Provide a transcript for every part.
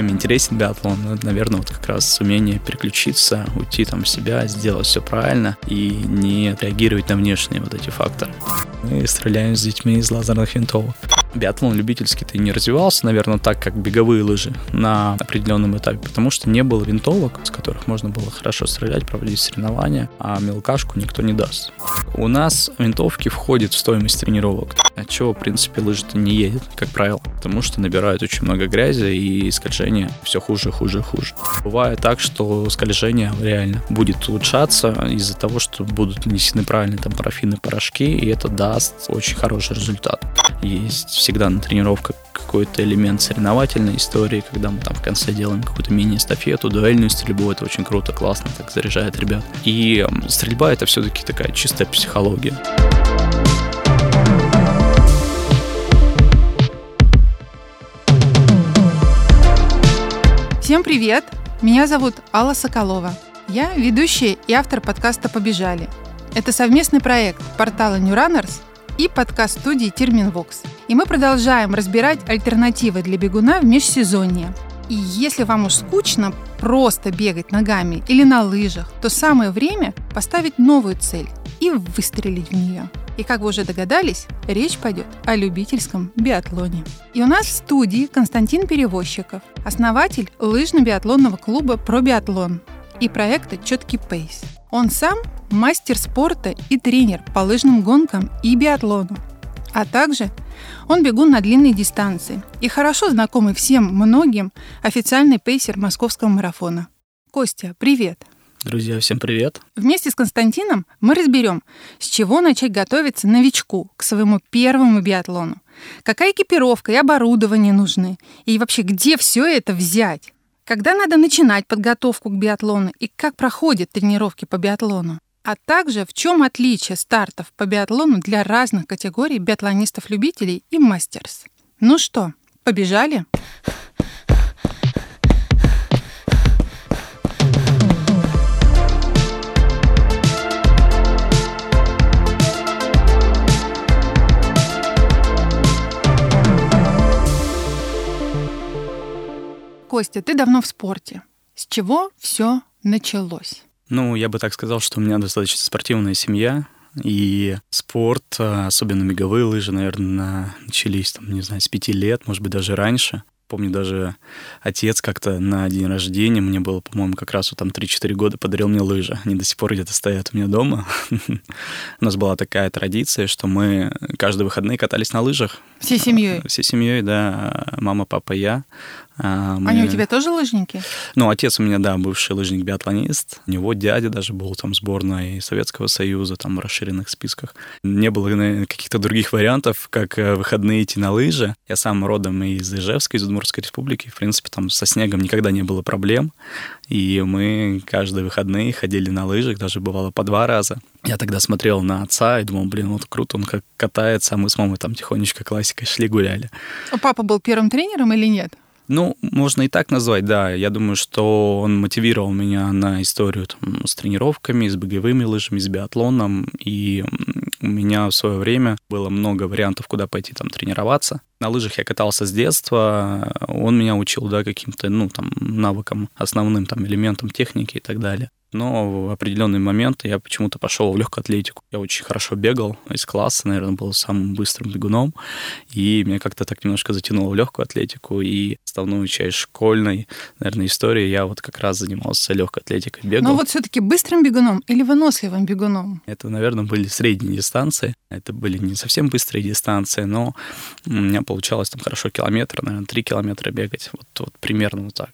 чем интересен биатлон? Ну, наверное, вот как раз умение переключиться, уйти там в себя, сделать все правильно и не реагировать на внешние вот эти факторы. Мы стреляем с детьми из лазерных винтовок. Биатлон любительский-то не развивался, наверное, так, как беговые лыжи на определенном этапе, потому что не было винтовок, с которых можно было хорошо стрелять, проводить соревнования, а мелкашку никто не даст. У нас винтовки входят в стоимость тренировок, от чего, в принципе, лыжи-то не едет, как правило, потому что набирают очень много грязи и скольжение все хуже, хуже, хуже. Бывает так, что скольжение реально будет улучшаться из-за того, что будут нанесены правильные там парафины, порошки, и это даст очень хороший результат. Есть всегда на тренировках какой-то элемент соревновательной истории, когда мы там в конце делаем какую-то мини-эстафету, дуэльную стрельбу, это очень круто, классно, так заряжает ребят. И стрельба это все-таки такая чистая психология. Всем привет! Меня зовут Алла Соколова. Я ведущая и автор подкаста «Побежали». Это совместный проект портала New Runners и подкаст-студии Терминвокс. И мы продолжаем разбирать альтернативы для бегуна в межсезонье. И если вам уж скучно просто бегать ногами или на лыжах, то самое время поставить новую цель и выстрелить в нее. И как вы уже догадались, речь пойдет о любительском биатлоне. И у нас в студии Константин Перевозчиков, основатель лыжно-биатлонного клуба «Пробиатлон» и проекта «Четкий пейс». Он сам мастер спорта и тренер по лыжным гонкам и биатлону. А также он бегун на длинные дистанции и хорошо знакомый всем многим официальный пейсер московского марафона. Костя, привет! Друзья, всем привет! Вместе с Константином мы разберем, с чего начать готовиться новичку к своему первому биатлону. Какая экипировка и оборудование нужны, и вообще где все это взять. Когда надо начинать подготовку к биатлону и как проходят тренировки по биатлону а также в чем отличие стартов по биатлону для разных категорий биатлонистов-любителей и мастерс. Ну что, побежали? Костя, ты давно в спорте. С чего все началось? Ну, я бы так сказал, что у меня достаточно спортивная семья, и спорт, а, особенно беговые лыжи, наверное, начались, там, не знаю, с пяти лет, может быть, даже раньше. Помню, даже отец как-то на день рождения, мне было, по-моему, как раз вот там 3-4 года, подарил мне лыжи. Они до сих пор где-то стоят у меня дома. У нас была такая традиция, что мы каждые выходные катались на лыжах. Всей семьей? Всей семьей, да. Мама, папа, я. А. Они у тебя тоже лыжники? Ну, отец у меня, да, бывший лыжник-биатлонист. У него дядя даже был там сборной Советского Союза, там в расширенных списках. Не было каких-то других вариантов, как э, выходные идти на лыжи. Я сам родом из Ижевска, из Удмуртской республики. В принципе, там со снегом никогда не было проблем. И мы каждые выходные ходили на лыжах, даже бывало по два раза. Я тогда смотрел на отца и думал, блин, вот круто, он как катается, а мы с мамой там тихонечко классикой шли гуляли. А папа был первым тренером или нет? Ну, можно и так назвать, да. Я думаю, что он мотивировал меня на историю там, с тренировками, с беговыми лыжами, с биатлоном. И у меня в свое время было много вариантов, куда пойти там тренироваться. На лыжах я катался с детства. Он меня учил, да, каким-то, ну, там, навыкам, основным там элементам техники и так далее но в определенный момент я почему-то пошел в легкую атлетику. Я очень хорошо бегал из класса, наверное, был самым быстрым бегуном, и меня как-то так немножко затянуло в легкую атлетику, и основную часть школьной, наверное, истории я вот как раз занимался легкой атлетикой, бегал. Но вот все-таки быстрым бегуном или выносливым бегуном? Это, наверное, были средние дистанции. Это были не совсем быстрые дистанции, но у меня получалось там хорошо километр, наверное, три километра бегать. Вот, вот примерно вот так.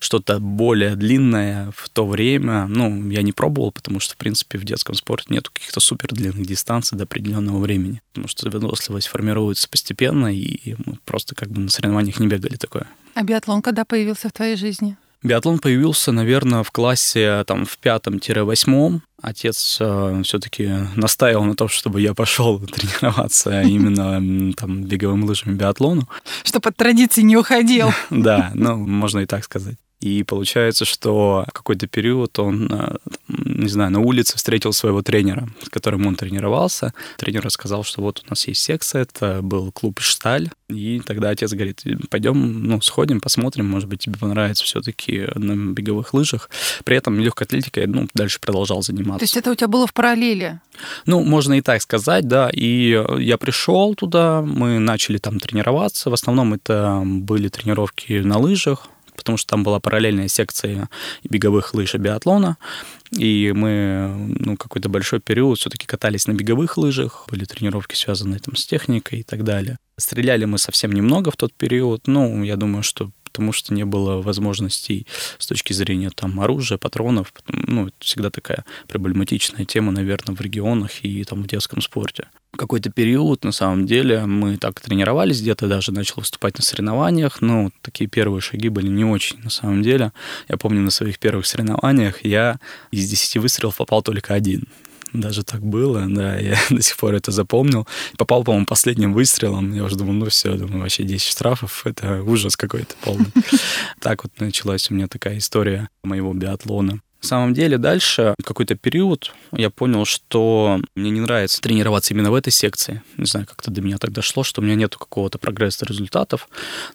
Что-то более длинное в то время, ну, я не пробовал, потому что, в принципе, в детском спорте нет каких-то супер длинных дистанций до определенного времени. Потому что выносливость формируется постепенно, и мы просто как бы на соревнованиях не бегали такое. А биатлон когда появился в твоей жизни? Биатлон появился, наверное, в классе там в пятом-восьмом. Отец э, все-таки настаивал на том, чтобы я пошел тренироваться именно там беговым лыжами биатлону. Чтобы от традиции не уходил. Да, ну, можно и так сказать. И получается, что в какой-то период он э, не знаю, на улице встретил своего тренера, с которым он тренировался. Тренер рассказал, что вот у нас есть секция, это был клуб «Шталь». И тогда отец говорит, пойдем, ну, сходим, посмотрим, может быть, тебе понравится все-таки на беговых лыжах. При этом легкой атлетикой, ну, дальше продолжал заниматься. То есть это у тебя было в параллели? Ну, можно и так сказать, да. И я пришел туда, мы начали там тренироваться. В основном это были тренировки на лыжах, потому что там была параллельная секция беговых лыж и биатлона. И мы ну, какой-то большой период все-таки катались на беговых лыжах, были тренировки, связанные там с техникой и так далее. Стреляли мы совсем немного в тот период. Ну, я думаю, что потому что не было возможностей с точки зрения там оружия, патронов. Ну, это всегда такая проблематичная тема, наверное, в регионах и там в детском спорте. Какой-то период, на самом деле, мы так тренировались, где-то даже начал выступать на соревнованиях, но такие первые шаги были не очень, на самом деле. Я помню, на своих первых соревнованиях я из 10 выстрелов попал только один даже так было, да, я до сих пор это запомнил. Попал, по-моему, последним выстрелом, я уже думал, ну все, думаю, вообще 10 штрафов, это ужас какой-то полный. Так вот началась у меня такая история моего биатлона. На самом деле дальше какой-то период я понял, что мне не нравится тренироваться именно в этой секции. Не знаю, как-то до меня так дошло, что у меня нет какого-то прогресса результатов.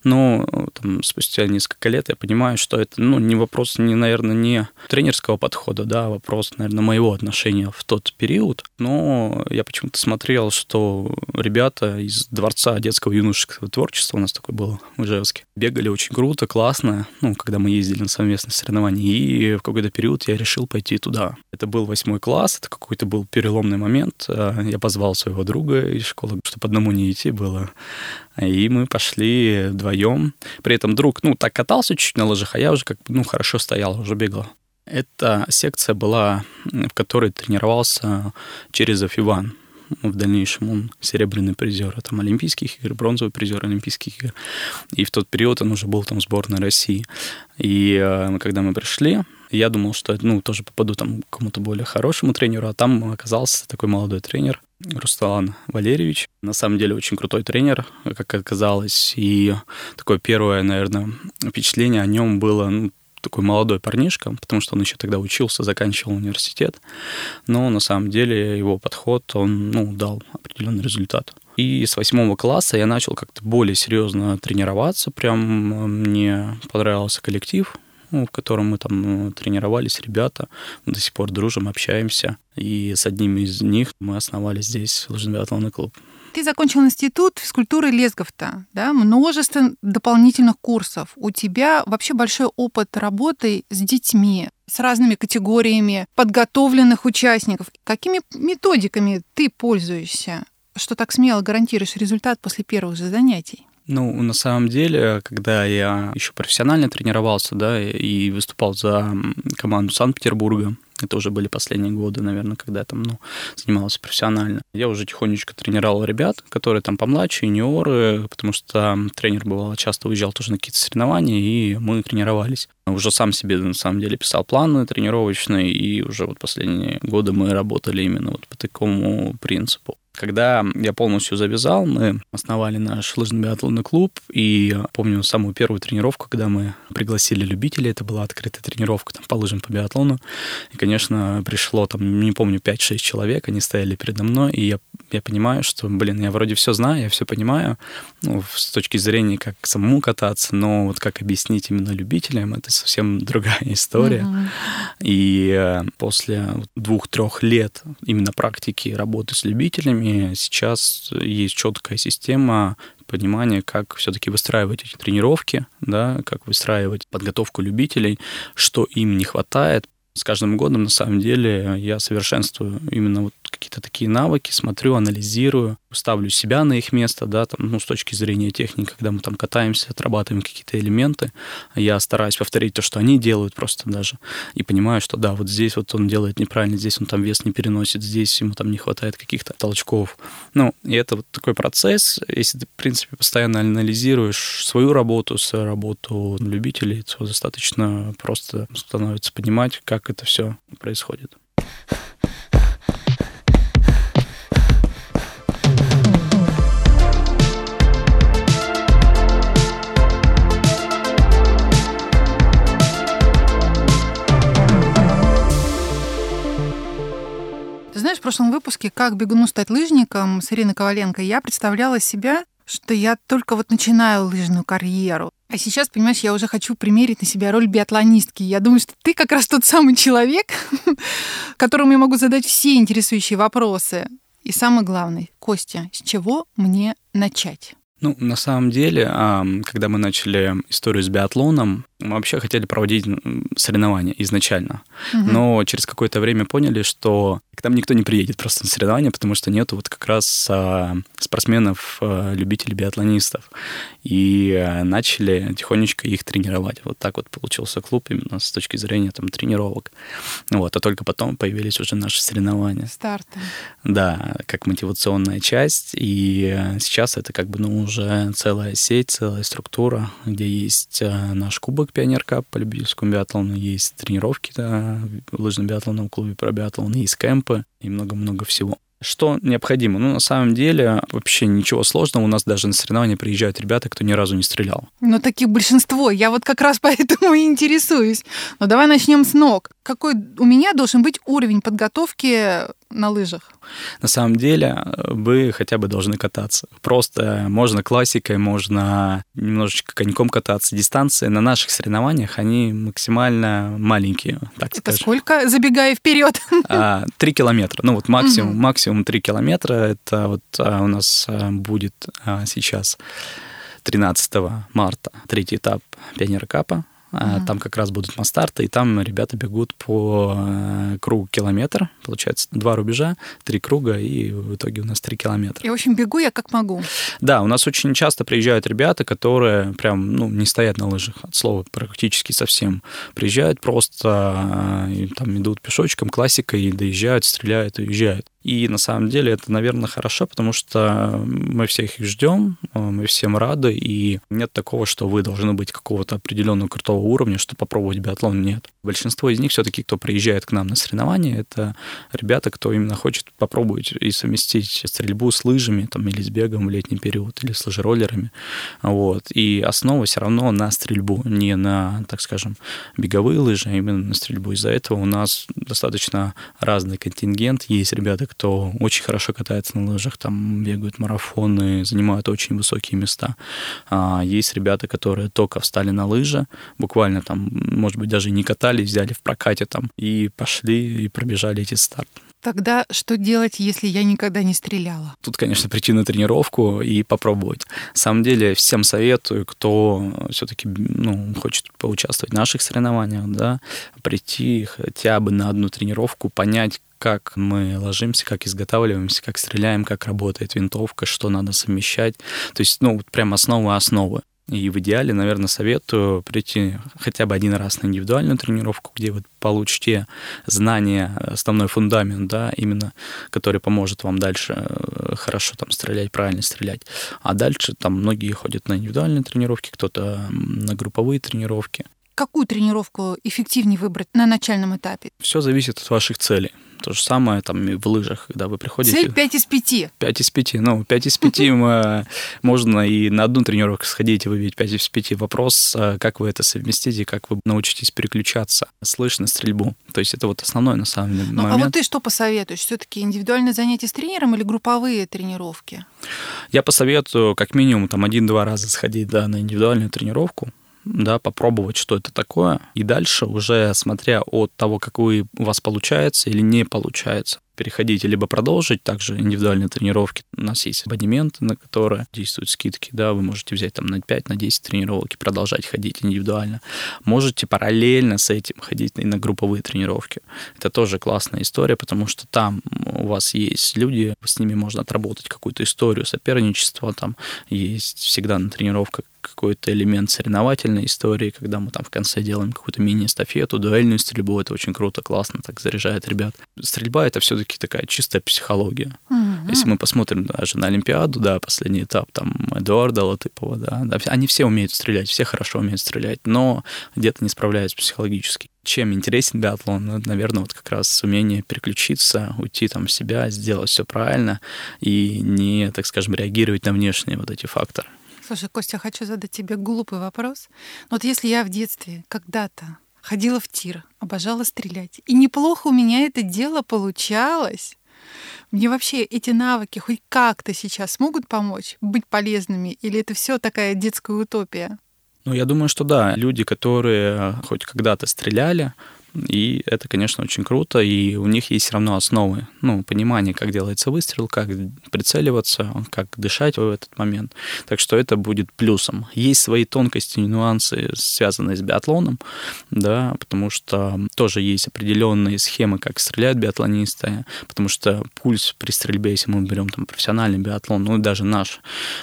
Но там, спустя несколько лет я понимаю, что это ну, не вопрос, не, наверное, не тренерского подхода, да, а вопрос, наверное, моего отношения в тот период. Но я почему-то смотрел, что ребята из Дворца детского юношеского творчества, у нас такой был в Ижевске, бегали очень круто, классно, ну, когда мы ездили на совместные соревнования. И в какой-то период период я решил пойти туда. Это был восьмой класс, это какой-то был переломный момент. Э, я позвал своего друга из школы, чтобы одному не идти было. И мы пошли вдвоем. При этом друг, ну, так катался чуть-чуть на лыжах, а я уже как ну, хорошо стоял, уже бегал. Эта секция была, в которой тренировался Черезов Иван. В дальнейшем он серебряный призер там, Олимпийских игр, бронзовый призер Олимпийских игр. И в тот период он уже был там в сборной России. И э, когда мы пришли, я думал, что ну, тоже попаду там к кому-то более хорошему тренеру, а там оказался такой молодой тренер, Русталан Валерьевич. На самом деле очень крутой тренер, как оказалось. И такое первое, наверное, впечатление о нем было ну, такой молодой парнишка, потому что он еще тогда учился, заканчивал университет. Но на самом деле его подход, он ну, дал определенный результат. И с восьмого класса я начал как-то более серьезно тренироваться. Прям мне понравился коллектив, ну, в котором мы там ну, тренировались, ребята. Мы до сих пор дружим, общаемся. И с одним из них мы основали здесь лыжно-биатлонный клуб. Ты закончил институт физкультуры Лесговта, да, множество дополнительных курсов. У тебя вообще большой опыт работы с детьми, с разными категориями подготовленных участников. Какими методиками ты пользуешься, что так смело гарантируешь результат после первых же занятий? Ну, на самом деле, когда я еще профессионально тренировался, да, и выступал за команду Санкт-Петербурга, это уже были последние годы, наверное, когда я там, ну, занимался профессионально. Я уже тихонечко тренировал ребят, которые там помладше, юниоры, потому что тренер бывало часто уезжал тоже на какие-то соревнования, и мы тренировались. Уже сам себе, на самом деле, писал планы тренировочные, и уже вот последние годы мы работали именно вот по такому принципу. Когда я полностью завязал, мы основали наш лыжно-биатлонный клуб, и помню самую первую тренировку, когда мы пригласили любителей, это была открытая тренировка там, по лыжам, по биатлону, и, конечно, пришло там, не помню, 5-6 человек, они стояли передо мной, и я, я понимаю, что, блин, я вроде все знаю, я все понимаю, ну, с точки зрения, как самому кататься, но вот как объяснить именно любителям, это совсем другая история. Mm-hmm. И э, после двух-трех лет именно практики работы с любителями, тренерами сейчас есть четкая система понимания, как все-таки выстраивать эти тренировки, да, как выстраивать подготовку любителей, что им не хватает. С каждым годом, на самом деле, я совершенствую именно вот какие-то такие навыки, смотрю, анализирую, ставлю себя на их место, да, там, ну, с точки зрения техники, когда мы там катаемся, отрабатываем какие-то элементы, я стараюсь повторить то, что они делают просто даже, и понимаю, что да, вот здесь вот он делает неправильно, здесь он там вес не переносит, здесь ему там не хватает каких-то толчков. Ну, и это вот такой процесс, если ты, в принципе, постоянно анализируешь свою работу, свою работу любителей, то достаточно просто становится понимать, как это все происходит. Прошлом выпуске «Как бегуну стать лыжником» с Ириной Коваленко я представляла себя, что я только вот начинаю лыжную карьеру. А сейчас, понимаешь, я уже хочу примерить на себя роль биатлонистки. Я думаю, что ты как раз тот самый человек, которому я могу задать все интересующие вопросы. И самое главное, Костя, с чего мне начать? Ну, на самом деле, когда мы начали историю с биатлоном, мы вообще хотели проводить соревнования изначально. Угу. Но через какое-то время поняли, что к нам никто не приедет просто на соревнования, потому что нету вот как раз а, спортсменов, а, любителей биатлонистов. И а, начали тихонечко их тренировать. Вот так вот получился клуб именно с точки зрения там тренировок. Вот, а только потом появились уже наши соревнования. Старты. Да, как мотивационная часть. И сейчас это как бы ну, уже целая сеть, целая структура, где есть наш кубок Пионер по любительскому биатлону, есть тренировки да, в лыжном биатлонном клубе про биатлон, есть кемпы и много-много всего. Что необходимо? Ну, на самом деле, вообще ничего сложного. У нас даже на соревнования приезжают ребята, кто ни разу не стрелял. Ну, таких большинство. Я вот как раз поэтому и интересуюсь. Но давай начнем с ног. Какой у меня должен быть уровень подготовки на лыжах? На самом деле вы хотя бы должны кататься. Просто можно классикой, можно немножечко коньком кататься. Дистанции на наших соревнованиях, они максимально маленькие, так Это скажем. сколько, забегая вперед? А, три километра. Ну вот максимум, угу. максимум три километра. Это вот а, у нас будет сейчас 13 марта третий этап Пионера Капа Uh-huh. Там как раз будут мастарты, и там ребята бегут по э, кругу километр. Получается, два рубежа, три круга, и в итоге у нас три километра. И, в общем, бегу я как могу. Да, у нас очень часто приезжают ребята, которые прям, ну, не стоят на лыжах, от слова практически совсем. Приезжают просто, э, там идут пешочком, классикой, и доезжают, стреляют, уезжают. И на самом деле это, наверное, хорошо, потому что мы всех их ждем, мы всем рады, и нет такого, что вы должны быть какого-то определенного крутого уровня, чтобы попробовать биатлон. Нет. Большинство из них все-таки, кто приезжает к нам на соревнования, это ребята, кто именно хочет попробовать и совместить стрельбу с лыжами там, или с бегом в летний период, или с лыжероллерами. Вот. И основа все равно на стрельбу, не на, так скажем, беговые лыжи, а именно на стрельбу. Из-за этого у нас достаточно разный контингент. Есть ребята, кто очень хорошо катается на лыжах, там бегают марафоны, занимают очень высокие места. А есть ребята, которые только встали на лыжи, буквально там, может быть, даже не катались, взяли в прокате там и пошли и пробежали эти старты. Тогда что делать, если я никогда не стреляла? Тут, конечно, прийти на тренировку и попробовать. На самом деле, всем советую, кто все-таки ну, хочет поучаствовать в наших соревнованиях, да, прийти хотя бы на одну тренировку, понять, как мы ложимся, как изготавливаемся, как стреляем, как работает винтовка, что надо совмещать. То есть, ну, прям основы основы. И в идеале, наверное, советую прийти хотя бы один раз на индивидуальную тренировку, где вы получите знания, основной фундамент, да, именно, который поможет вам дальше э, хорошо там стрелять, правильно стрелять. А дальше там многие ходят на индивидуальные тренировки, кто-то на групповые тренировки. Какую тренировку эффективнее выбрать на начальном этапе? Все зависит от ваших целей. То же самое там и в лыжах, когда вы приходите. Цель 5 из 5. 5 из 5. Ну, 5 из 5 мы, можно и на одну тренировку сходить и выбить 5 из 5. Вопрос, а как вы это совместите, как вы научитесь переключаться, слышно стрельбу. То есть это вот основной на самом деле ну, момент. А вот ты что посоветуешь? Все-таки индивидуальные занятия с тренером или групповые тренировки? Я посоветую как минимум там один-два раза сходить да, на индивидуальную тренировку, да, попробовать, что это такое, и дальше уже смотря от того, как у вас получается или не получается, переходить либо продолжить также индивидуальные тренировки. У нас есть абонементы, на которые действуют скидки, да, вы можете взять там на 5, на 10 тренировок и продолжать ходить индивидуально. Можете параллельно с этим ходить и на групповые тренировки. Это тоже классная история, потому что там у вас есть люди, с ними можно отработать какую-то историю соперничества, там есть всегда на тренировках какой-то элемент соревновательной истории, когда мы там в конце делаем какую-то мини-эстафету, дуэльную стрельбу, это очень круто, классно, так заряжает ребят. Стрельба — это все-таки такая чистая психология. Mm-hmm. Если мы посмотрим даже на Олимпиаду, да, последний этап, там, Эдуарда Латыпова, да, да, они все умеют стрелять, все хорошо умеют стрелять, но где-то не справляются психологически. Чем интересен биатлон? Ну, наверное, вот как раз умение переключиться, уйти там в себя, сделать все правильно и не, так скажем, реагировать на внешние вот эти факторы. Слушай, Костя, хочу задать тебе глупый вопрос. Вот если я в детстве когда-то ходила в тир, обожала стрелять, и неплохо у меня это дело получалось, Мне вообще эти навыки хоть как-то сейчас смогут помочь быть полезными, или это все такая детская утопия? Ну, я думаю, что да. Люди, которые хоть когда-то стреляли, и это, конечно, очень круто, и у них есть все равно основы, ну, понимание, как делается выстрел, как прицеливаться, как дышать в этот момент. Так что это будет плюсом. Есть свои тонкости и нюансы, связанные с биатлоном, да, потому что тоже есть определенные схемы, как стреляют биатлонисты, потому что пульс при стрельбе, если мы берем там профессиональный биатлон, ну, даже наш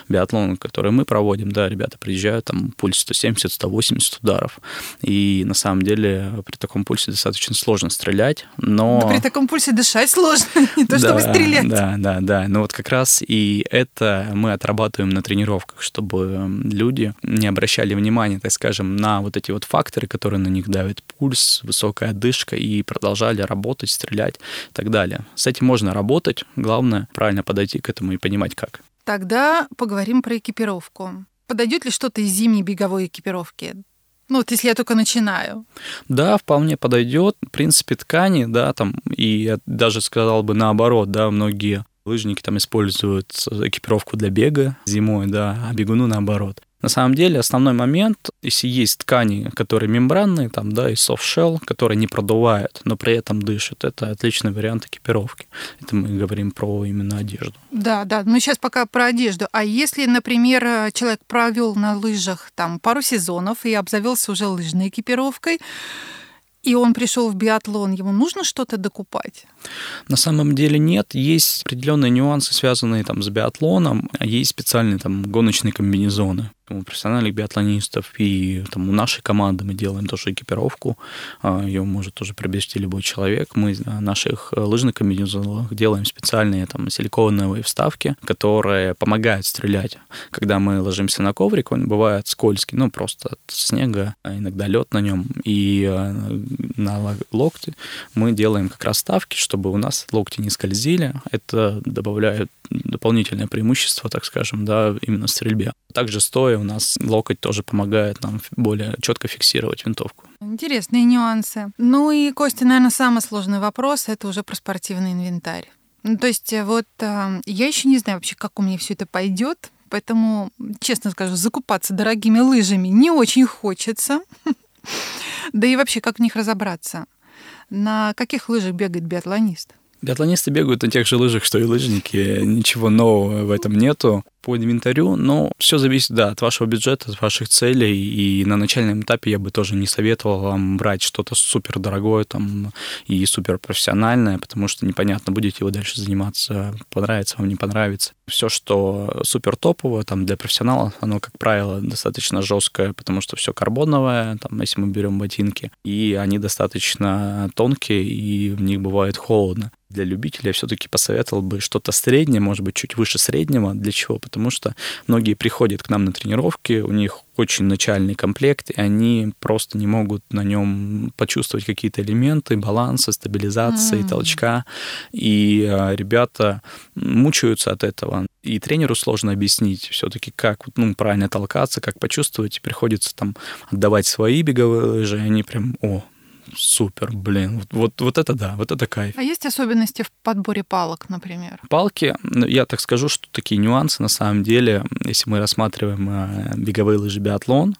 биатлон, который мы проводим, да, ребята приезжают, там пульс 170-180 ударов, и на самом деле при таком пульсе пульсе достаточно сложно стрелять, но... Да при таком пульсе дышать сложно, не то, да, чтобы стрелять. Да, да, да. Но вот как раз и это мы отрабатываем на тренировках, чтобы люди не обращали внимания, так скажем, на вот эти вот факторы, которые на них давят пульс, высокая одышка, и продолжали работать, стрелять и так далее. С этим можно работать, главное правильно подойти к этому и понимать как. Тогда поговорим про экипировку. Подойдет ли что-то из зимней беговой экипировки? Ну, вот если я только начинаю. Да, вполне подойдет. В принципе, ткани, да, там, и я даже сказал бы наоборот, да, многие лыжники там используют экипировку для бега зимой, да, а бегуну наоборот. На самом деле основной момент, если есть ткани, которые мембранные, там, да, и soft shell, которые не продувают, но при этом дышат, это отличный вариант экипировки. Это мы говорим про именно одежду. Да, да, мы сейчас пока про одежду. А если, например, человек провел на лыжах там пару сезонов и обзавелся уже лыжной экипировкой, и он пришел в биатлон, ему нужно что-то докупать? На самом деле нет. Есть определенные нюансы, связанные там, с биатлоном. Есть специальные там, гоночные комбинезоны профессиональных биатлонистов, и там у нашей команды мы делаем тоже экипировку, а, ее может тоже приобрести любой человек. Мы на наших лыжных комбинезонах делаем специальные там силиконовые вставки, которые помогают стрелять. Когда мы ложимся на коврик, он бывает скользкий, ну просто от снега, а иногда лед на нем, и а, на локти мы делаем как раз вставки, чтобы у нас локти не скользили. Это добавляет дополнительное преимущество, так скажем, да, именно в стрельбе. Также стоя у нас локоть тоже помогает нам более четко фиксировать винтовку. Интересные нюансы. Ну и, Костя, наверное, самый сложный вопрос — это уже про спортивный инвентарь. Ну, то есть э, вот э, я еще не знаю вообще, как у меня все это пойдет, поэтому, честно скажу, закупаться дорогими лыжами не очень хочется. Да и вообще, как в них разобраться? На каких лыжах бегает биатлонист? Биатлонисты бегают на тех же лыжах, что и лыжники. Ничего нового в этом нету по инвентарю, но все зависит, да, от вашего бюджета, от ваших целей, и на начальном этапе я бы тоже не советовал вам брать что-то супер дорогое там и супер профессиональное, потому что непонятно, будете вы дальше заниматься, понравится вам, не понравится. Все, что супер топовое, там для профессионалов, оно, как правило, достаточно жесткое, потому что все карбоновое, там, если мы берем ботинки, и они достаточно тонкие, и в них бывает холодно для любителя все-таки посоветовал бы что-то среднее, может быть, чуть выше среднего. Для чего? Потому что многие приходят к нам на тренировки, у них очень начальный комплект, и они просто не могут на нем почувствовать какие-то элементы баланса, стабилизации, mm. толчка. И а, ребята мучаются от этого. И тренеру сложно объяснить все-таки, как ну, правильно толкаться, как почувствовать. И приходится там отдавать свои беговые лыжи, и они прям, о, супер, блин, вот, вот, вот это да, вот это кайф. А есть особенности в подборе палок, например? Палки, ну, я так скажу, что такие нюансы на самом деле, если мы рассматриваем э, беговые лыжи биатлон,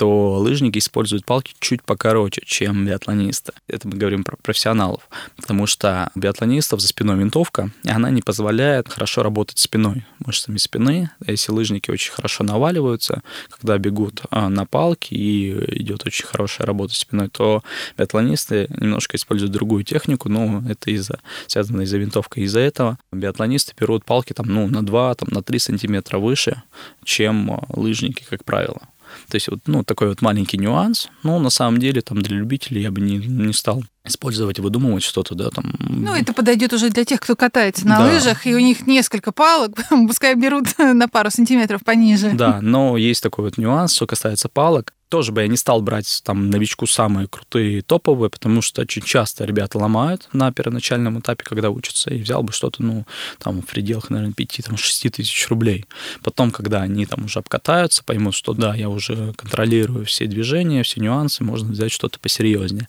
то лыжники используют палки чуть покороче, чем биатлонисты. Это мы говорим про профессионалов, потому что у биатлонистов за спиной винтовка, и она не позволяет хорошо работать спиной, мышцами спины. Если лыжники очень хорошо наваливаются, когда бегут а, на палке и идет очень хорошая работа спиной, то биатлонисты немножко используют другую технику, но это из-за связано из-за винтовкой. Из-за этого биатлонисты берут палки там, ну, на 2, там, на 3 сантиметра выше, чем а, лыжники, как правило. То есть вот, ну, такой вот маленький нюанс. Но на самом деле там для любителей я бы не, не стал использовать выдумывать что-то, да, там. Ну, это подойдет уже для тех, кто катается на да. лыжах, и у них несколько палок, пускай берут на пару сантиметров пониже. Да, но есть такой вот нюанс, что касается палок. Тоже бы я не стал брать там новичку самые крутые топовые, потому что очень часто ребята ломают на первоначальном этапе, когда учатся, и взял бы что-то, ну, там, в пределах, наверное, 5-6 тысяч рублей. Потом, когда они там уже обкатаются, поймут, что да, я уже контролирую все движения, все нюансы, можно взять что-то посерьезнее.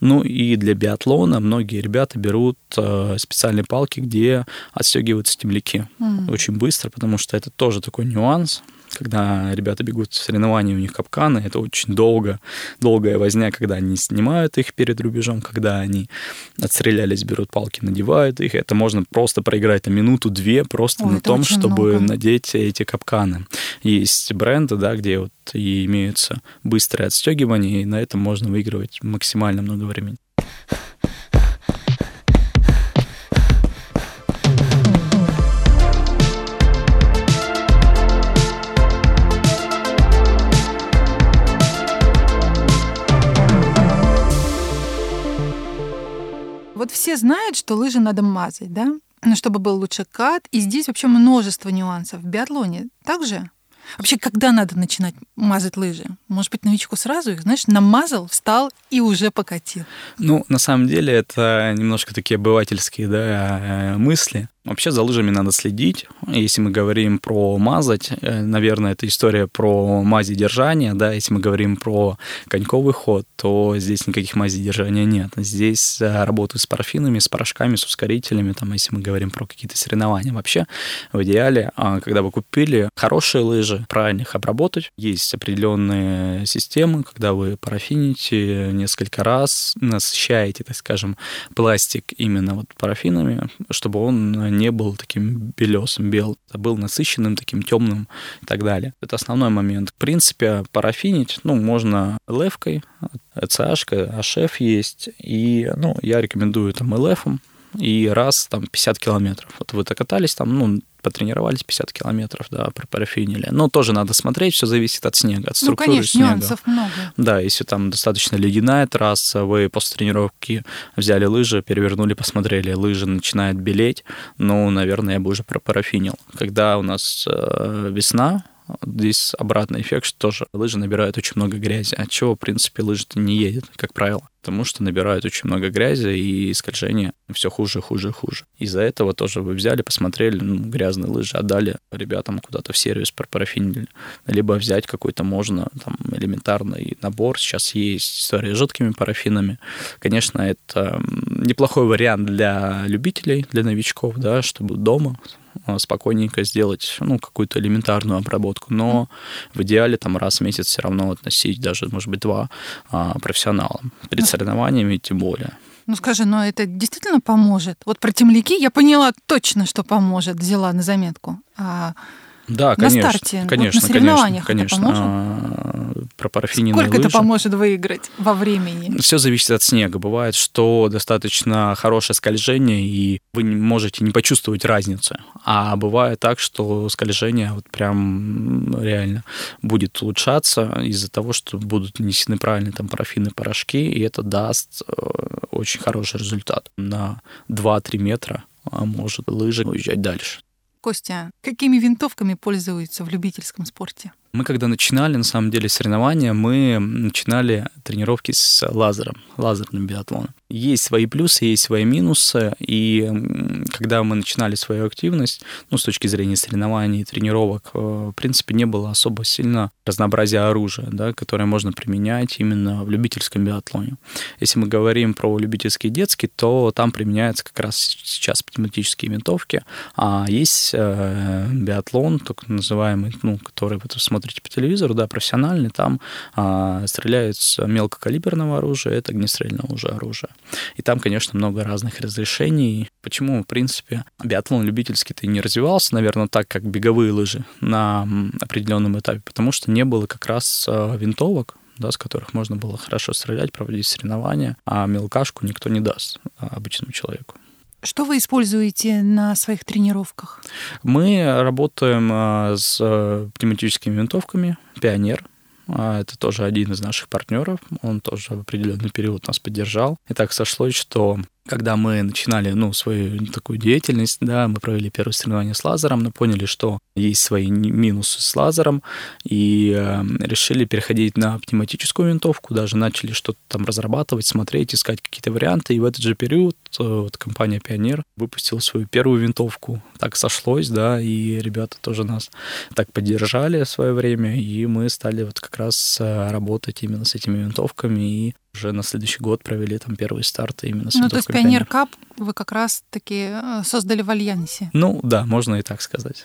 Ну и для биатлона многие ребята берут э, специальные палки, где отстегиваются темляки mm. очень быстро, потому что это тоже такой нюанс когда ребята бегут в соревнования, у них капканы, это очень долго, долгая возня, когда они снимают их перед рубежом, когда они отстрелялись, берут палки, надевают их. Это можно просто проиграть на минуту-две просто Ой, на том, чтобы много. надеть эти капканы. Есть бренды, да, где вот и имеются быстрые отстегивания, и на этом можно выигрывать максимально много времени. Вот все знают, что лыжи надо мазать, да? Ну, чтобы был лучше кат. И здесь вообще множество нюансов. В биатлоне также? Вообще, когда надо начинать мазать лыжи? Может быть, новичку сразу их, знаешь, намазал, встал и уже покатил? Ну, на самом деле, это немножко такие обывательские да, э, мысли. Вообще за лыжами надо следить. Если мы говорим про мазать, э, наверное, это история про мази держания, да, если мы говорим про коньковый ход, то здесь никаких мази держания нет. Здесь э, работаю с парафинами, с порошками, с ускорителями, там, если мы говорим про какие-то соревнования. Вообще, в идеале, а, когда вы купили хорошие лыжи, правильно их обработать. Есть определенные системы, когда вы парафините несколько раз, насыщаете, так скажем, пластик именно вот парафинами, чтобы он не был таким белесым, бел, а был насыщенным, таким темным и так далее. Это основной момент. В принципе, парафинить, ну, можно левкой, CH, HF есть, и, ну, я рекомендую там LF, и раз там 50 километров. Вот вы катались там, ну, потренировались 50 километров, да, пропарафинили. Но тоже надо смотреть, все зависит от снега, от структуры ну, конечно, снега. нюансов много. Да, если там достаточно ледяная трасса, вы после тренировки взяли лыжи, перевернули, посмотрели, лыжи начинают белеть, ну, наверное, я бы уже пропарафинил. Когда у нас э, весна, Здесь обратный эффект, что тоже лыжи набирают очень много грязи, от чего, в принципе, лыжи-то не едет, как правило. Потому что набирают очень много грязи, и скольжение все хуже, хуже, хуже. Из-за этого тоже вы взяли, посмотрели, ну, грязные лыжи, отдали ребятам куда-то в сервис пропарафинили. Либо взять какой-то можно там элементарный набор. Сейчас есть история с жидкими парафинами. Конечно, это неплохой вариант для любителей, для новичков, да, чтобы дома спокойненько сделать ну, какую-то элементарную обработку. Но в идеале там раз в месяц все равно относить, даже, может быть, два а, профессионалам. Перед соревнованиями тем более. Ну скажи, но это действительно поможет? Вот про темляки я поняла точно, что поможет, взяла на заметку. А да, на конечно, старте, конечно, вот на соревнованиях конечно, конечно. это поможет? А, про парафиненные Сколько лыжи. это поможет выиграть во времени? Все зависит от снега. Бывает, что достаточно хорошее скольжение, и вы можете не почувствовать разницу. А бывает так, что скольжение вот прям реально будет улучшаться из-за того, что будут нанесены правильные там парафины, порошки, и это даст э, очень хороший результат. На 2-3 метра а может лыжи уезжать дальше. Костя, какими винтовками пользуются в любительском спорте? Мы когда начинали, на самом деле, соревнования, мы начинали тренировки с лазером, лазерным биатлоном. Есть свои плюсы, есть свои минусы, и когда мы начинали свою активность, ну, с точки зрения соревнований тренировок, э, в принципе, не было особо сильно разнообразия оружия, да, которое можно применять именно в любительском биатлоне. Если мы говорим про любительский детский, то там применяются как раз сейчас пневматические винтовки, а есть э, биатлон, так называемый, ну, который вот смотрите по телевизору, да, профессиональный, там а, стреляют с мелкокалиберного оружия, это огнестрельное уже оружие. И там, конечно, много разных разрешений. Почему, в принципе, биатлон любительский-то не развивался, наверное, так, как беговые лыжи на определенном этапе, потому что не было как раз а, винтовок, да, с которых можно было хорошо стрелять, проводить соревнования, а мелкашку никто не даст а, обычному человеку. Что вы используете на своих тренировках? Мы работаем а, с э, пневматическими винтовками «Пионер», это тоже один из наших партнеров. Он тоже в определенный период нас поддержал. И так сошлось, что когда мы начинали, ну, свою такую деятельность, да, мы провели первое соревнование с лазером, но поняли, что есть свои минусы с лазером, и э, решили переходить на пневматическую винтовку, даже начали что-то там разрабатывать, смотреть, искать какие-то варианты, и в этот же период вот компания Пионер выпустила свою первую винтовку. Так сошлось, да, и ребята тоже нас так поддержали в свое время, и мы стали вот как раз э, работать именно с этими винтовками, и уже на следующий год провели там первые старты именно с Ну, то есть Пионер Кап вы как раз-таки э, создали в Альянсе? Ну, да, можно и так сказать.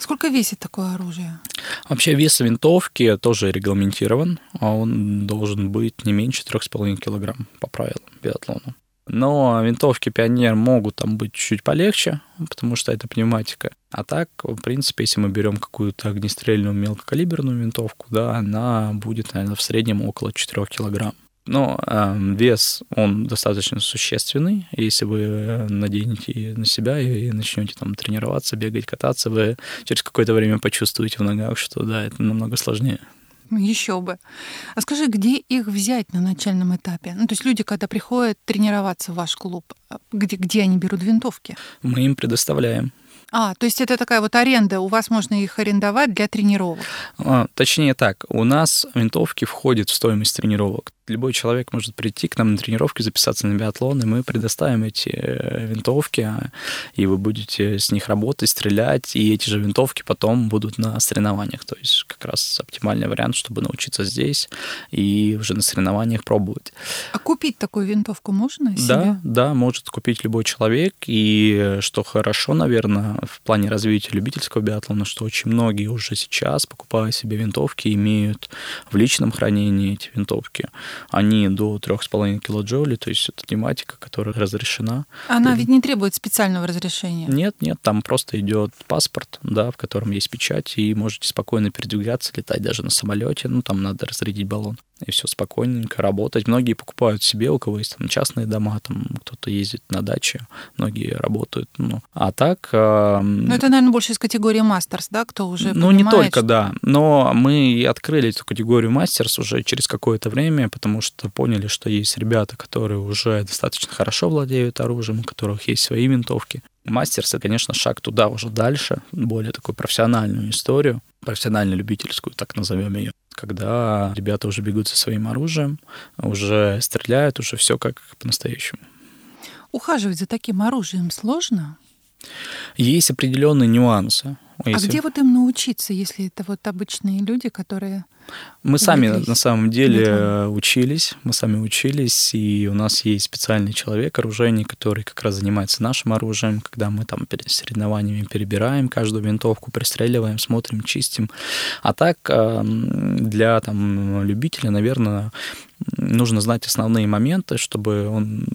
Сколько весит такое оружие? Вообще вес винтовки тоже регламентирован, а он должен быть не меньше 3,5 килограмм по правилам биатлона. Но винтовки Пионер могут там быть чуть полегче, потому что это пневматика. А так, в принципе, если мы берем какую-то огнестрельную мелкокалиберную винтовку, да, она будет, наверное, в среднем около 4 килограмм. Но э, вес, он достаточно существенный. Если вы наденете на себя и начнете там тренироваться, бегать, кататься, вы через какое-то время почувствуете в ногах, что да, это намного сложнее. Еще бы. А скажи, где их взять на начальном этапе? Ну, то есть люди, когда приходят тренироваться в ваш клуб, а где, где они берут винтовки? Мы им предоставляем. А, то есть это такая вот аренда, у вас можно их арендовать для тренировок? А, точнее так, у нас винтовки входят в стоимость тренировок любой человек может прийти к нам на тренировки, записаться на биатлон, и мы предоставим эти э, винтовки, а, и вы будете с них работать, стрелять, и эти же винтовки потом будут на соревнованиях. То есть как раз оптимальный вариант, чтобы научиться здесь и уже на соревнованиях пробовать. А купить такую винтовку можно себе? Да, да, может купить любой человек, и что хорошо, наверное, в плане развития любительского биатлона, что очень многие уже сейчас, покупая себе винтовки, имеют в личном хранении эти винтовки они до 3,5 килоджоулей, то есть это тематика, которая разрешена. Она ведь не требует специального разрешения? Нет, нет, там просто идет паспорт, да, в котором есть печать, и можете спокойно передвигаться, летать даже на самолете, ну, там надо разрядить баллон и все спокойненько работать. Многие покупают себе, у кого есть там частные дома, там кто-то ездит на даче, многие работают. Ну, а так... Э, ну, это, наверное, больше из категории мастерс, да, кто уже Ну, не только, да. Но мы открыли эту категорию мастерс уже через какое-то время, потому что поняли, что есть ребята, которые уже достаточно хорошо владеют оружием, у которых есть свои винтовки. Мастерс — это, конечно, шаг туда уже дальше, более такую профессиональную историю, профессионально-любительскую, так назовем ее когда ребята уже бегут со своим оружием, уже стреляют, уже все как по-настоящему. Ухаживать за таким оружием сложно? Есть определенные нюансы. А если... А где вот им научиться, если это вот обычные люди, которые... Мы сами на самом деле учились, мы сами учились, и у нас есть специальный человек, оружейник, который как раз занимается нашим оружием, когда мы там перед соревнованиями перебираем каждую винтовку, пристреливаем, смотрим, чистим. А так для там любителя, наверное, нужно знать основные моменты, чтобы он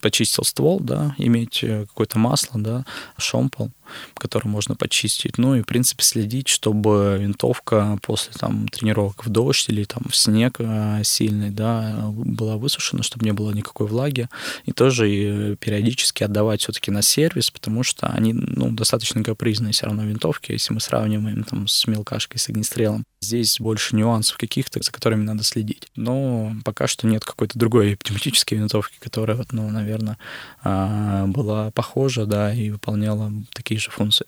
почистил ствол, да, иметь э, какое-то масло, да, шомпол, который можно почистить. Ну и, в принципе, следить, чтобы винтовка после там тренировок в дождь или там в снег э, сильный, да, была высушена, чтобы не было никакой влаги. И тоже и периодически отдавать все-таки на сервис, потому что они, ну, достаточно капризные все равно винтовки, если мы сравниваем там с мелкашкой, с огнестрелом. Здесь больше нюансов каких-то, за которыми надо следить. Но пока что нет какой-то другой пневматической винтовки, которая, ну, наверное, а, была похожа, да, и выполняла такие же функции.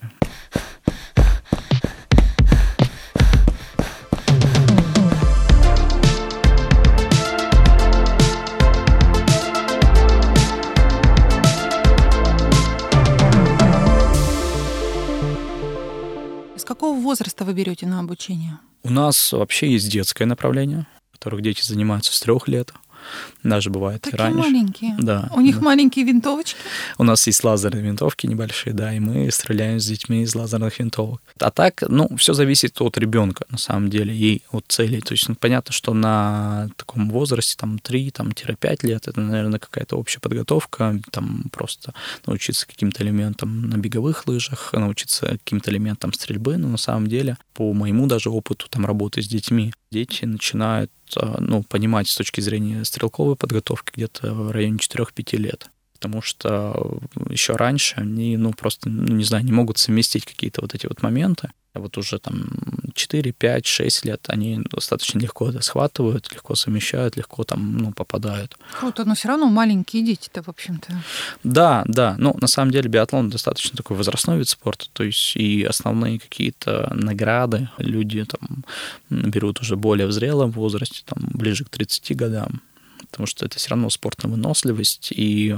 С какого возраста вы берете на обучение? У нас вообще есть детское направление, в которых дети занимаются с трех лет. Даже бывает Такие раньше. маленькие. Да. У них да. маленькие винтовочки. У нас есть лазерные винтовки небольшие, да, и мы стреляем с детьми из лазерных винтовок. А так, ну, все зависит от ребенка, на самом деле, и от целей. То есть ну, понятно, что на таком возрасте, там, 3, там, 5 лет, это, наверное, какая-то общая подготовка, там, просто научиться каким-то элементам на беговых лыжах, научиться каким-то элементам стрельбы, но на самом деле, по моему даже опыту, там, работы с детьми, дети начинают ну, понимать с точки зрения стрелковой подготовки где-то в районе 4-5 лет. Потому что еще раньше они, ну, просто, ну, не знаю, не могут совместить какие-то вот эти вот моменты. А вот уже там 4, 5, 6 лет они достаточно легко это схватывают, легко совмещают, легко там, ну, попадают. Круто, но все равно маленькие дети-то, в общем-то. Да, да. Ну, на самом деле биатлон достаточно такой возрастной вид спорта, то есть и основные какие-то награды люди там берут уже более в зрелом возрасте, там ближе к 30 годам потому что это все равно спорт на выносливость, и,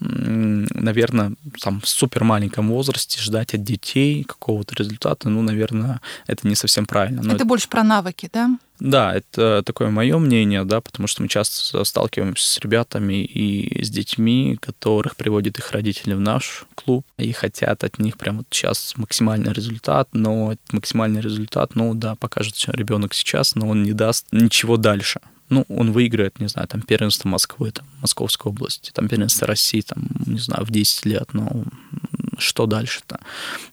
наверное, там в супер маленьком возрасте ждать от детей какого-то результата, ну, наверное, это не совсем правильно. Но это, это больше про навыки, да? Да, это такое мое мнение, да, потому что мы часто сталкиваемся с ребятами и с детьми, которых приводят их родители в наш клуб и хотят от них прямо вот сейчас максимальный результат, но максимальный результат, ну да, покажет ребенок сейчас, но он не даст ничего дальше ну, он выиграет, не знаю, там, первенство Москвы, там, Московской области, там, первенство России, там, не знаю, в 10 лет, но что дальше-то?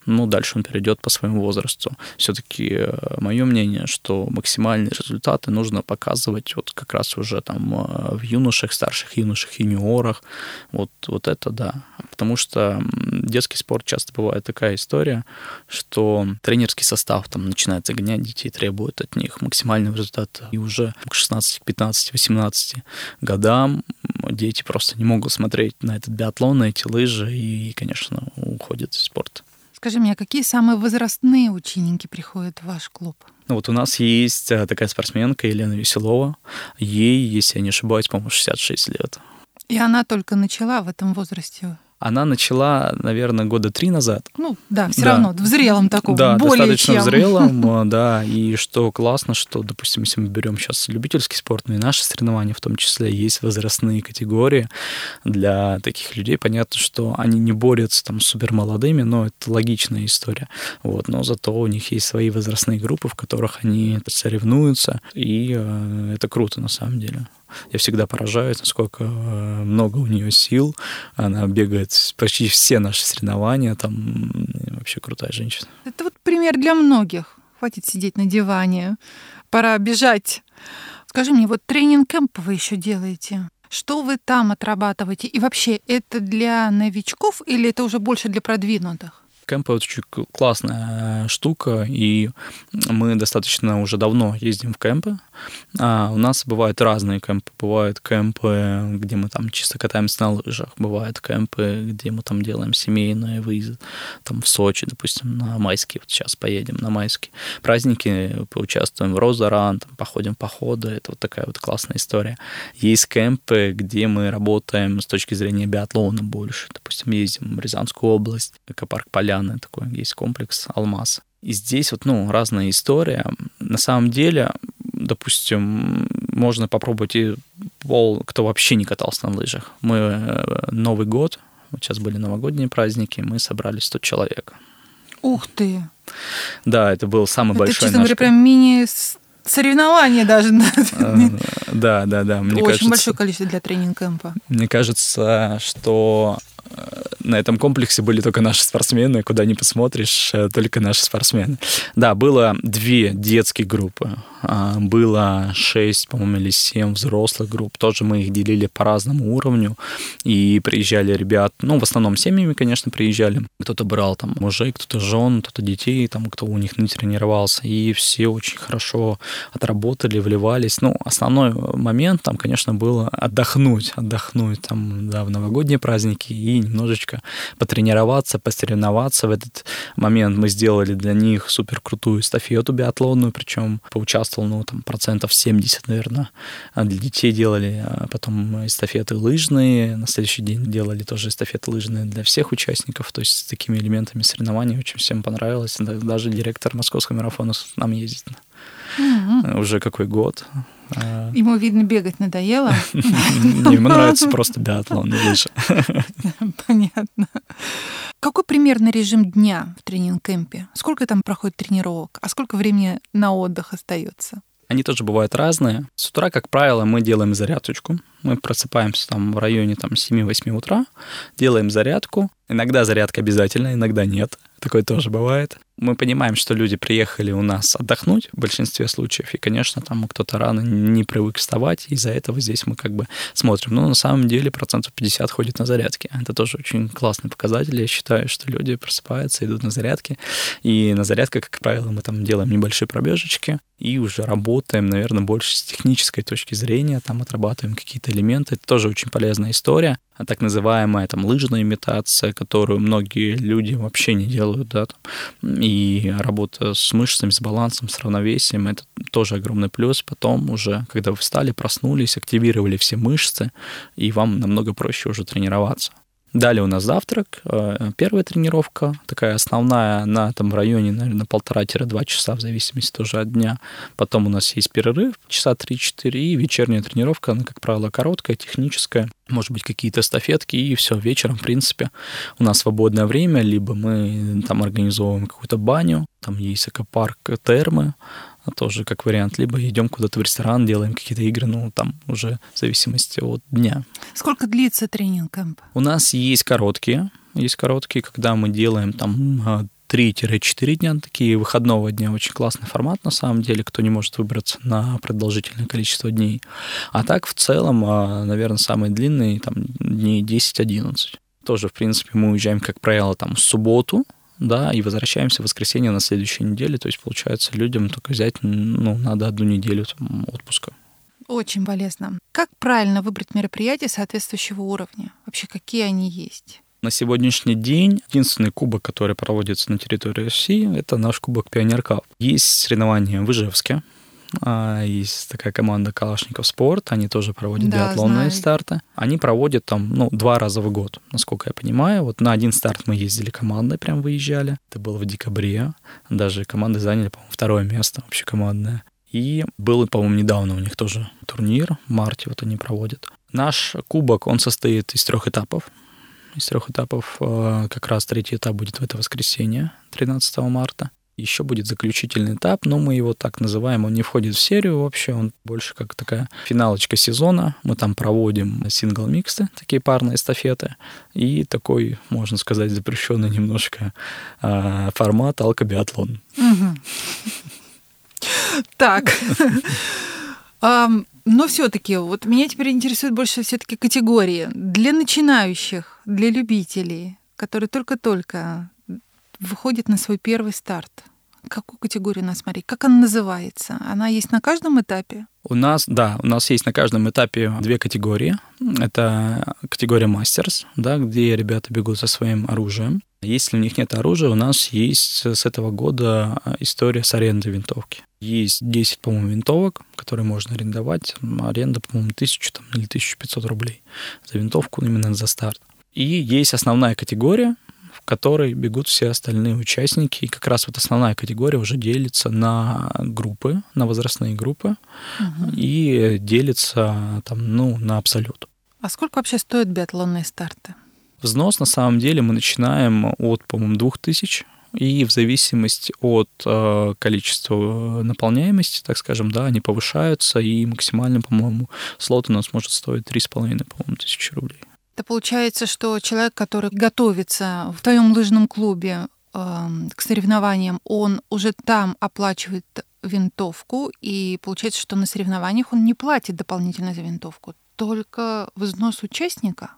Ну, дальше он перейдет по своему возрасту. Все-таки э, мое мнение, что максимальные результаты нужно показывать вот как раз уже там э, в юношах, старших юношах, юниорах. Вот, вот это да. Потому что детский спорт часто бывает такая история, что тренерский состав там начинает загонять детей, требует от них максимального результата. И уже к 16, 15, 18 годам дети просто не могут смотреть на этот биатлон, на эти лыжи, и, конечно, уходят из спорта. Скажи мне, а какие самые возрастные ученики приходят в ваш клуб? Ну вот у нас есть э, такая спортсменка Елена Веселова. Ей, если я не ошибаюсь, по-моему, 66 лет. И она только начала в этом возрасте она начала, наверное, года три назад. Ну, да, все да. равно в зрелом таком, да, более достаточно чем. зрелом, да, и что классно, что, допустим, если мы берем сейчас любительский спорт, ну и наши соревнования в том числе, есть возрастные категории для таких людей. Понятно, что они не борются там с супер молодыми, но это логичная история. Вот, но зато у них есть свои возрастные группы, в которых они соревнуются, и э, это круто на самом деле. Я всегда поражаюсь, насколько э, много у нее сил. Она бегает почти все наши соревнования. Там вообще крутая женщина. Это вот пример для многих. Хватит сидеть на диване. Пора бежать. Скажи мне, вот тренинг-кэмп вы еще делаете? Что вы там отрабатываете? И вообще, это для новичков или это уже больше для продвинутых? Кемпы очень классная штука, и мы достаточно уже давно ездим в кемпы. А у нас бывают разные кемпы. Бывают кемпы, где мы там чисто катаемся на лыжах. Бывают кемпы, где мы там делаем семейные выезды. Там в Сочи, допустим, на майские. Вот сейчас поедем на майские. Праздники, поучаствуем в Розаран, там, походим походы. Это вот такая вот классная история. Есть кемпы, где мы работаем с точки зрения биатлона больше. Допустим, ездим в Рязанскую область, экопарк Поляны, такой есть комплекс «Алмаз». И здесь вот, ну, разная история. На самом деле, допустим, можно попробовать и пол, кто вообще не катался на лыжах. Мы э, Новый год, вот сейчас были новогодние праздники, мы собрали 100 человек. Ух ты! Да, это был самый это, большой честно говоря, прям мини соревнования даже. Да, да, да. Мне Очень кажется, большое количество для тренинг-кэмпа. Мне кажется, что на этом комплексе были только наши спортсмены, куда не посмотришь, э, только наши спортсмены. Да, было две детские группы, а, было шесть, по-моему, или семь взрослых групп, тоже мы их делили по разному уровню, и приезжали ребят, ну, в основном семьями, конечно, приезжали, кто-то брал там мужей, кто-то жен, кто-то детей, там, кто у них не тренировался, и все очень хорошо отработали, вливались. Ну, основной момент там, конечно, было отдохнуть, отдохнуть там, да, в новогодние праздники и немножечко потренироваться, посоревноваться. В этот момент мы сделали для них супер крутую эстафету биатлонную, причем поучаствовал, ну, там, процентов 70, наверное. А для детей делали а потом эстафеты лыжные, на следующий день делали тоже эстафеты лыжные для всех участников, то есть с такими элементами соревнований очень всем понравилось. Даже директор московского марафона нам ездит. Mm-hmm. Уже какой год. А. Ему, видно, бегать надоело. Ему нравится просто биатлон выше. Понятно. Какой примерный режим дня в тренинг-кемпе? Сколько там проходит тренировок? А сколько времени на отдых остается? Они тоже бывают разные. С утра, как правило, мы делаем зарядочку. Мы просыпаемся там в районе там, 7-8 утра, делаем зарядку. Иногда зарядка обязательно, иногда нет. Такое тоже бывает. Мы понимаем, что люди приехали у нас отдохнуть в большинстве случаев, и, конечно, там кто-то рано не привык вставать, из-за этого здесь мы как бы смотрим. Но на самом деле процентов 50 ходит на зарядки. Это тоже очень классный показатель. Я считаю, что люди просыпаются, идут на зарядки, и на зарядках, как правило, мы там делаем небольшие пробежечки, и уже работаем, наверное, больше с технической точки зрения, там отрабатываем какие-то элементы. Это тоже очень полезная история. А так называемая там лыжная имитация, которую многие люди вообще не делают, да, там, и работа с мышцами, с балансом, с равновесием, это тоже огромный плюс. Потом уже, когда вы встали, проснулись, активировали все мышцы, и вам намного проще уже тренироваться. Далее у нас завтрак, э, первая тренировка, такая основная, на там районе, наверное, полтора-два часа, в зависимости тоже от дня. Потом у нас есть перерыв, часа 3-4, и вечерняя тренировка, она, как правило, короткая, техническая, может быть, какие-то эстафетки, и все, вечером, в принципе, у нас свободное время, либо мы там организовываем какую-то баню, там есть экопарк термы, тоже как вариант. Либо идем куда-то в ресторан, делаем какие-то игры, ну, там уже в зависимости от дня. Сколько длится тренинг кэмп? У нас есть короткие, есть короткие, когда мы делаем там 3-4 дня, такие выходного дня, очень классный формат на самом деле, кто не может выбраться на продолжительное количество дней. А так в целом, а, наверное, самый длинный там дней 10-11. Тоже, в принципе, мы уезжаем, как правило, там в субботу, да, и возвращаемся в воскресенье на следующей неделе. То есть, получается, людям только взять, ну, надо одну неделю там, отпуска. Очень полезно. Как правильно выбрать мероприятие соответствующего уровня? Вообще, какие они есть? На сегодняшний день единственный кубок, который проводится на территории России, это наш кубок Пионер Кап. Есть соревнования в Ижевске, есть такая команда Калашников Спорт, они тоже проводят да, биатлонные знаю. старты. Они проводят там, ну, два раза в год, насколько я понимаю. Вот на один старт мы ездили командой, прям выезжали. Это было в декабре. Даже команды заняли, по-моему, второе место вообще командное. И был, по-моему, недавно у них тоже турнир, в марте вот они проводят. Наш кубок, он состоит из трех этапов. Из трех этапов а, как раз третий этап будет в это воскресенье, 13 марта. Еще будет заключительный этап, но мы его так называем, он не входит в серию вообще, он больше как такая финалочка сезона. Мы там проводим сингл-миксты, такие парные эстафеты, и такой, можно сказать, запрещенный немножко э, формат алкобиатлон. Так. Но все-таки, вот меня теперь интересует больше все-таки категории для начинающих, для любителей, которые только-только выходит на свой первый старт. Какую категорию нас смотреть? Как она называется? Она есть на каждом этапе? У нас, да, у нас есть на каждом этапе две категории. Это категория мастерс, да, где ребята бегут со своим оружием. Если у них нет оружия, у нас есть с этого года история с арендой винтовки. Есть 10, по-моему, винтовок, которые можно арендовать. Аренда, по-моему, 1000 там, или 1500 рублей за винтовку именно за старт. И есть основная категория, которой бегут все остальные участники. И как раз вот основная категория уже делится на группы, на возрастные группы, угу. и делится там, ну, на абсолют. А сколько вообще стоят биатлонные старты? Взнос на самом деле мы начинаем от, по-моему, 2000 и в зависимости от э, количества наполняемости, так скажем, да, они повышаются, и максимально, по-моему, слот у нас может стоить 3,5, по-моему, тысячи рублей. Это получается, что человек, который готовится в твоем лыжном клубе э, к соревнованиям, он уже там оплачивает винтовку, и получается, что на соревнованиях он не платит дополнительно за винтовку, только взнос участника.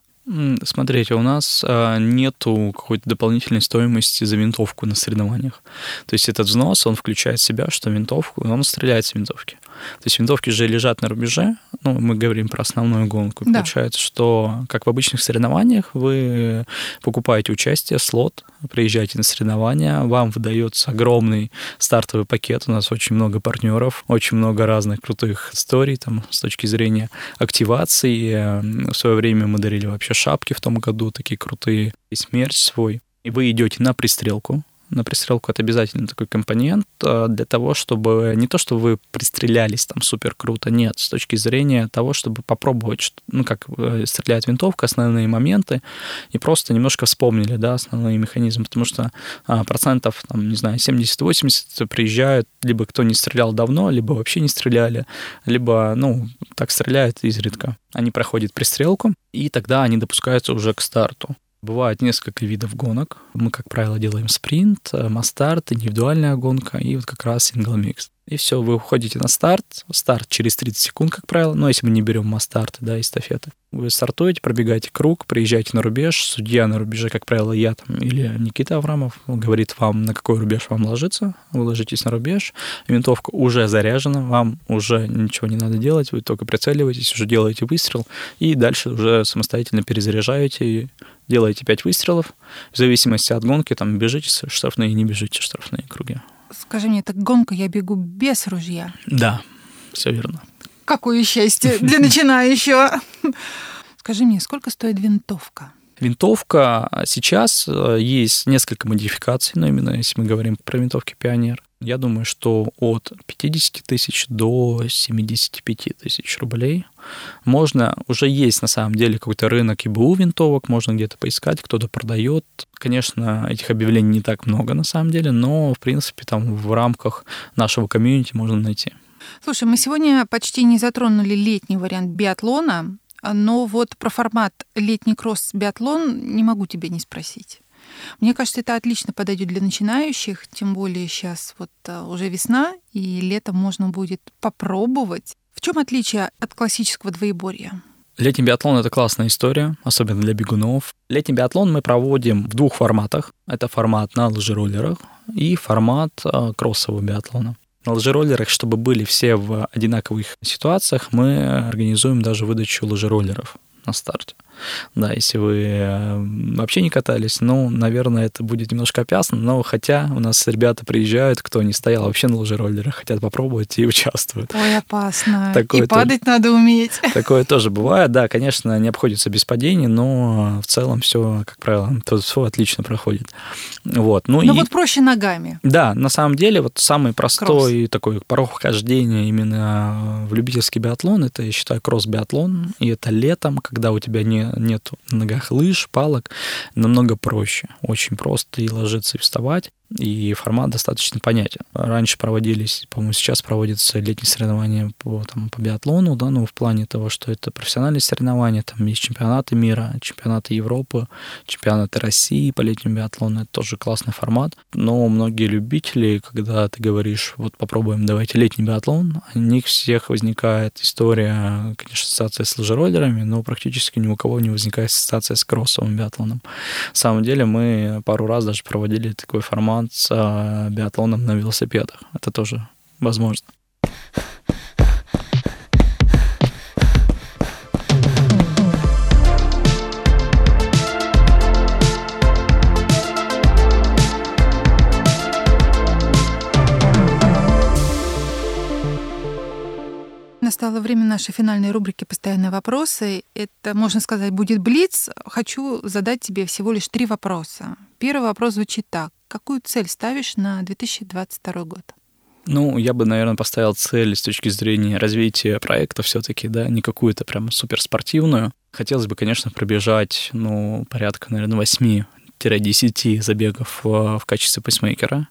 Смотрите, у нас а, нету какой-то дополнительной стоимости за винтовку на соревнованиях. То есть этот взнос, он включает в себя, что винтовку, он стреляет с винтовки. То есть винтовки же лежат на рубеже, ну, мы говорим про основную гонку. Да. Получается, что, как в обычных соревнованиях, вы покупаете участие, слот, приезжаете на соревнования, вам выдается огромный стартовый пакет, у нас очень много партнеров, очень много разных крутых историй там с точки зрения активации. В свое время мы дарили вообще шапки в том году, такие крутые, и смерч свой. И вы идете на пристрелку, на пристрелку это обязательно такой компонент а, для того, чтобы не то, чтобы вы пристрелялись там супер круто, нет, с точки зрения того, чтобы попробовать, ну, как э, стреляет винтовка, основные моменты, и просто немножко вспомнили, да, основные механизмы, потому что а, процентов, там, не знаю, 70-80 приезжают, либо кто не стрелял давно, либо вообще не стреляли, либо, ну, так стреляют изредка. Они проходят пристрелку, и тогда они допускаются уже к старту. Бывает несколько видов гонок. Мы, как правило, делаем спринт, э, мастарт, индивидуальная гонка и вот как раз сингл микс. И все, вы уходите на старт. Старт через 30 секунд, как правило. Но если мы не берем мастарты, да, эстафеты. Вы стартуете, пробегаете круг, приезжаете на рубеж. Судья на рубеже, как правило, я там или Никита Аврамов, говорит вам, на какой рубеж вам ложиться. Вы ложитесь на рубеж. Винтовка уже заряжена, вам уже ничего не надо делать. Вы только прицеливаетесь, уже делаете выстрел. И дальше уже самостоятельно перезаряжаете делаете 5 выстрелов, в зависимости от гонки, там, бежите штрафные, не бежите штрафные круги. Скажи мне, так гонка я бегу без ружья? Да, все верно. Какое счастье для начинающего. Скажи мне, сколько стоит винтовка? Винтовка сейчас э, есть несколько модификаций, но именно если мы говорим про винтовки Пионер. Я думаю, что от 50 тысяч до 75 тысяч рублей можно, уже есть на самом деле какой-то рынок ИБУ винтовок, можно где-то поискать, кто-то продает. Конечно, этих объявлений не так много на самом деле, но, в принципе, там в рамках нашего комьюнити можно найти. Слушай, мы сегодня почти не затронули летний вариант биатлона, но вот про формат летний кросс-биатлон не могу тебя не спросить. Мне кажется, это отлично подойдет для начинающих, тем более сейчас вот а, уже весна, и летом можно будет попробовать. В чем отличие от классического двоеборья? Летний биатлон — это классная история, особенно для бегунов. Летний биатлон мы проводим в двух форматах. Это формат на лыжероллерах и формат а, кроссового биатлона. На лыжероллерах, чтобы были все в одинаковых ситуациях, мы организуем даже выдачу лыжероллеров на старте. Да, если вы э, вообще не катались, ну, наверное, это будет немножко опасно, но хотя у нас ребята приезжают, кто не стоял вообще на лыжероллерах, хотят попробовать и участвуют. Ой, опасно. Такое и падать тоже, надо уметь. Такое тоже бывает, да, конечно, не обходится без падений, но в целом все, как правило, тут все отлично проходит. Вот. Ну, ну и... вот проще ногами. Да, на самом деле, вот самый простой кросс. такой порог вхождения именно в любительский биатлон, это, я считаю, кросс-биатлон, и это летом, когда у тебя не нет на ногах лыж, палок, намного проще. Очень просто и ложиться, и вставать и формат достаточно понятен. Раньше проводились, по-моему, сейчас проводятся летние соревнования по, там, по биатлону, да, ну, в плане того, что это профессиональные соревнования, там есть чемпионаты мира, чемпионаты Европы, чемпионаты России по летнему биатлону, это тоже классный формат. Но многие любители, когда ты говоришь, вот попробуем, давайте летний биатлон, у них всех возникает история, конечно, ассоциация с лыжероллерами, но практически ни у кого не возникает ассоциация с кроссовым биатлоном. На самом деле мы пару раз даже проводили такой формат заниматься биатлоном на велосипедах. Это тоже возможно. Настало время нашей финальной рубрики «Постоянные вопросы». Это, можно сказать, будет блиц. Хочу задать тебе всего лишь три вопроса. Первый вопрос звучит так. Какую цель ставишь на 2022 год? Ну, я бы, наверное, поставил цель с точки зрения развития проекта все-таки, да, не какую-то прям суперспортивную. Хотелось бы, конечно, пробежать, ну, порядка, наверное, 8 10 забегов в качестве пейсмейкера.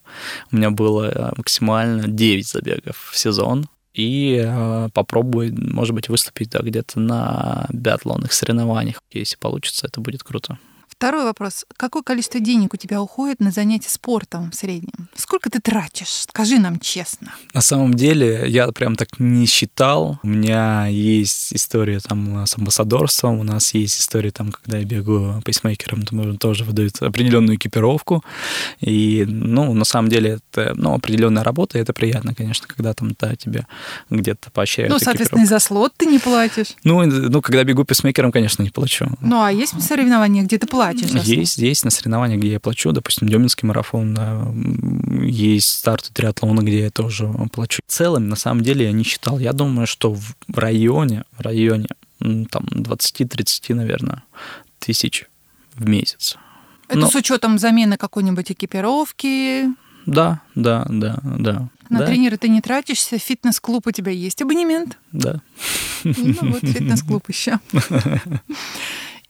У меня было э, максимально 9 забегов в сезон. И э, попробую, может быть, выступить да, где-то на биатлонных соревнованиях. Если получится, это будет круто. Второй вопрос. Какое количество денег у тебя уходит на занятия спортом в среднем? Сколько ты тратишь? Скажи нам честно. На самом деле, я прям так не считал. У меня есть история там с амбассадорством, у нас есть история там, когда я бегаю пейсмейкером, то тоже выдают определенную экипировку. И, ну, на самом деле, это, ну, определенная работа, и это приятно, конечно, когда там, да, тебе где-то поощряют Ну, соответственно, и за слот ты не платишь. Ну, ну, когда бегу пейсмейкером, конечно, не плачу. Ну, а есть соревнования, где ты платишь? Платишь? Есть, есть на соревнованиях, где я плачу, допустим, Деминский марафон, да, есть старты триатлона, где я тоже плачу. В целом, на самом деле, я не считал. Я думаю, что в районе, в районе там 20-30, наверное, тысяч в месяц. Это Но... с учетом замены какой-нибудь экипировки? Да, да, да, да. На да. тренера ты не тратишься, фитнес-клуб у тебя есть абонемент? Да. Ну вот, фитнес-клуб еще.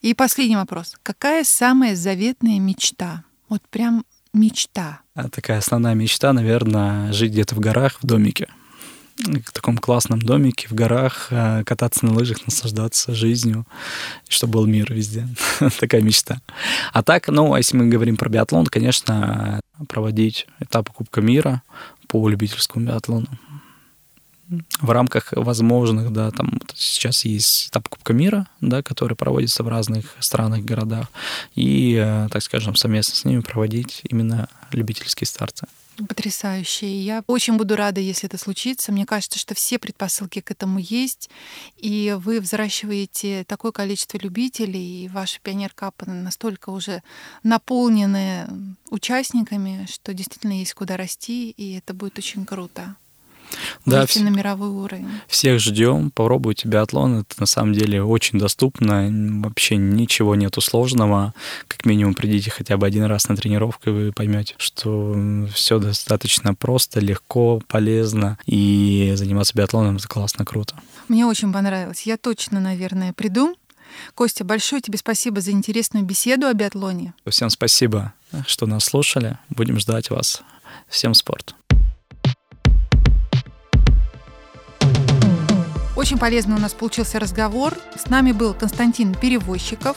И последний вопрос. Какая самая заветная мечта? Вот прям мечта. А такая основная мечта, наверное, жить где-то в горах, в домике. в таком классном домике в горах, э, кататься на лыжах, наслаждаться жизнью, чтобы был мир везде. Такая мечта. А так, ну, а если мы говорим про биатлон, конечно, проводить этапы Кубка мира по любительскому биатлону в рамках возможных, да, там сейчас есть этап Кубка мира, да, который проводится в разных странах, городах, и, э, так скажем, совместно с ними проводить именно любительские старты. Потрясающе. Я очень буду рада, если это случится. Мне кажется, что все предпосылки к этому есть, и вы взращиваете такое количество любителей, и ваши пионер-капы настолько уже наполнены участниками, что действительно есть куда расти, и это будет очень круто да, выйти на мировой уровень. Всех ждем, попробуйте биатлон. Это на самом деле очень доступно, вообще ничего нету сложного. Как минимум придите хотя бы один раз на тренировку, и вы поймете, что все достаточно просто, легко, полезно, и заниматься биатлоном это классно, круто. Мне очень понравилось. Я точно, наверное, приду. Костя, большое тебе спасибо за интересную беседу о биатлоне. Всем спасибо, что нас слушали. Будем ждать вас. Всем спорт. Очень полезный у нас получился разговор. С нами был Константин Перевозчиков,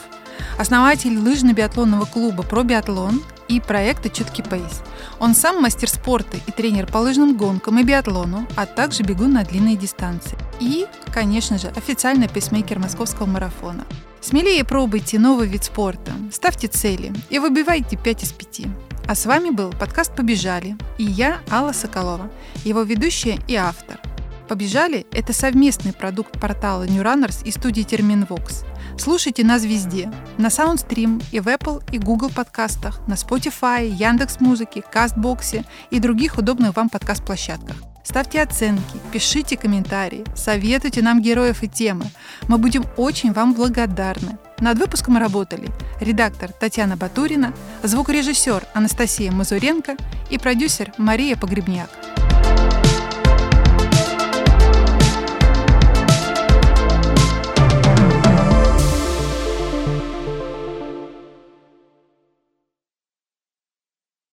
основатель лыжно-биатлонного клуба «Про биатлон» и проекта «Чуткий пейс». Он сам мастер спорта и тренер по лыжным гонкам и биатлону, а также бегун на длинные дистанции. И, конечно же, официальный пейсмейкер московского марафона. Смелее пробуйте новый вид спорта, ставьте цели и выбивайте 5 из 5. А с вами был подкаст «Побежали» и я, Алла Соколова, его ведущая и автор – «Побежали» — это совместный продукт портала New Runners и студии Терминвокс. Слушайте нас везде. На Soundstream и в Apple и Google подкастах, на Spotify, Яндекс Музыке, Кастбоксе и других удобных вам подкаст-площадках. Ставьте оценки, пишите комментарии, советуйте нам героев и темы. Мы будем очень вам благодарны. Над выпуском работали редактор Татьяна Батурина, звукорежиссер Анастасия Мазуренко и продюсер Мария Погребняк.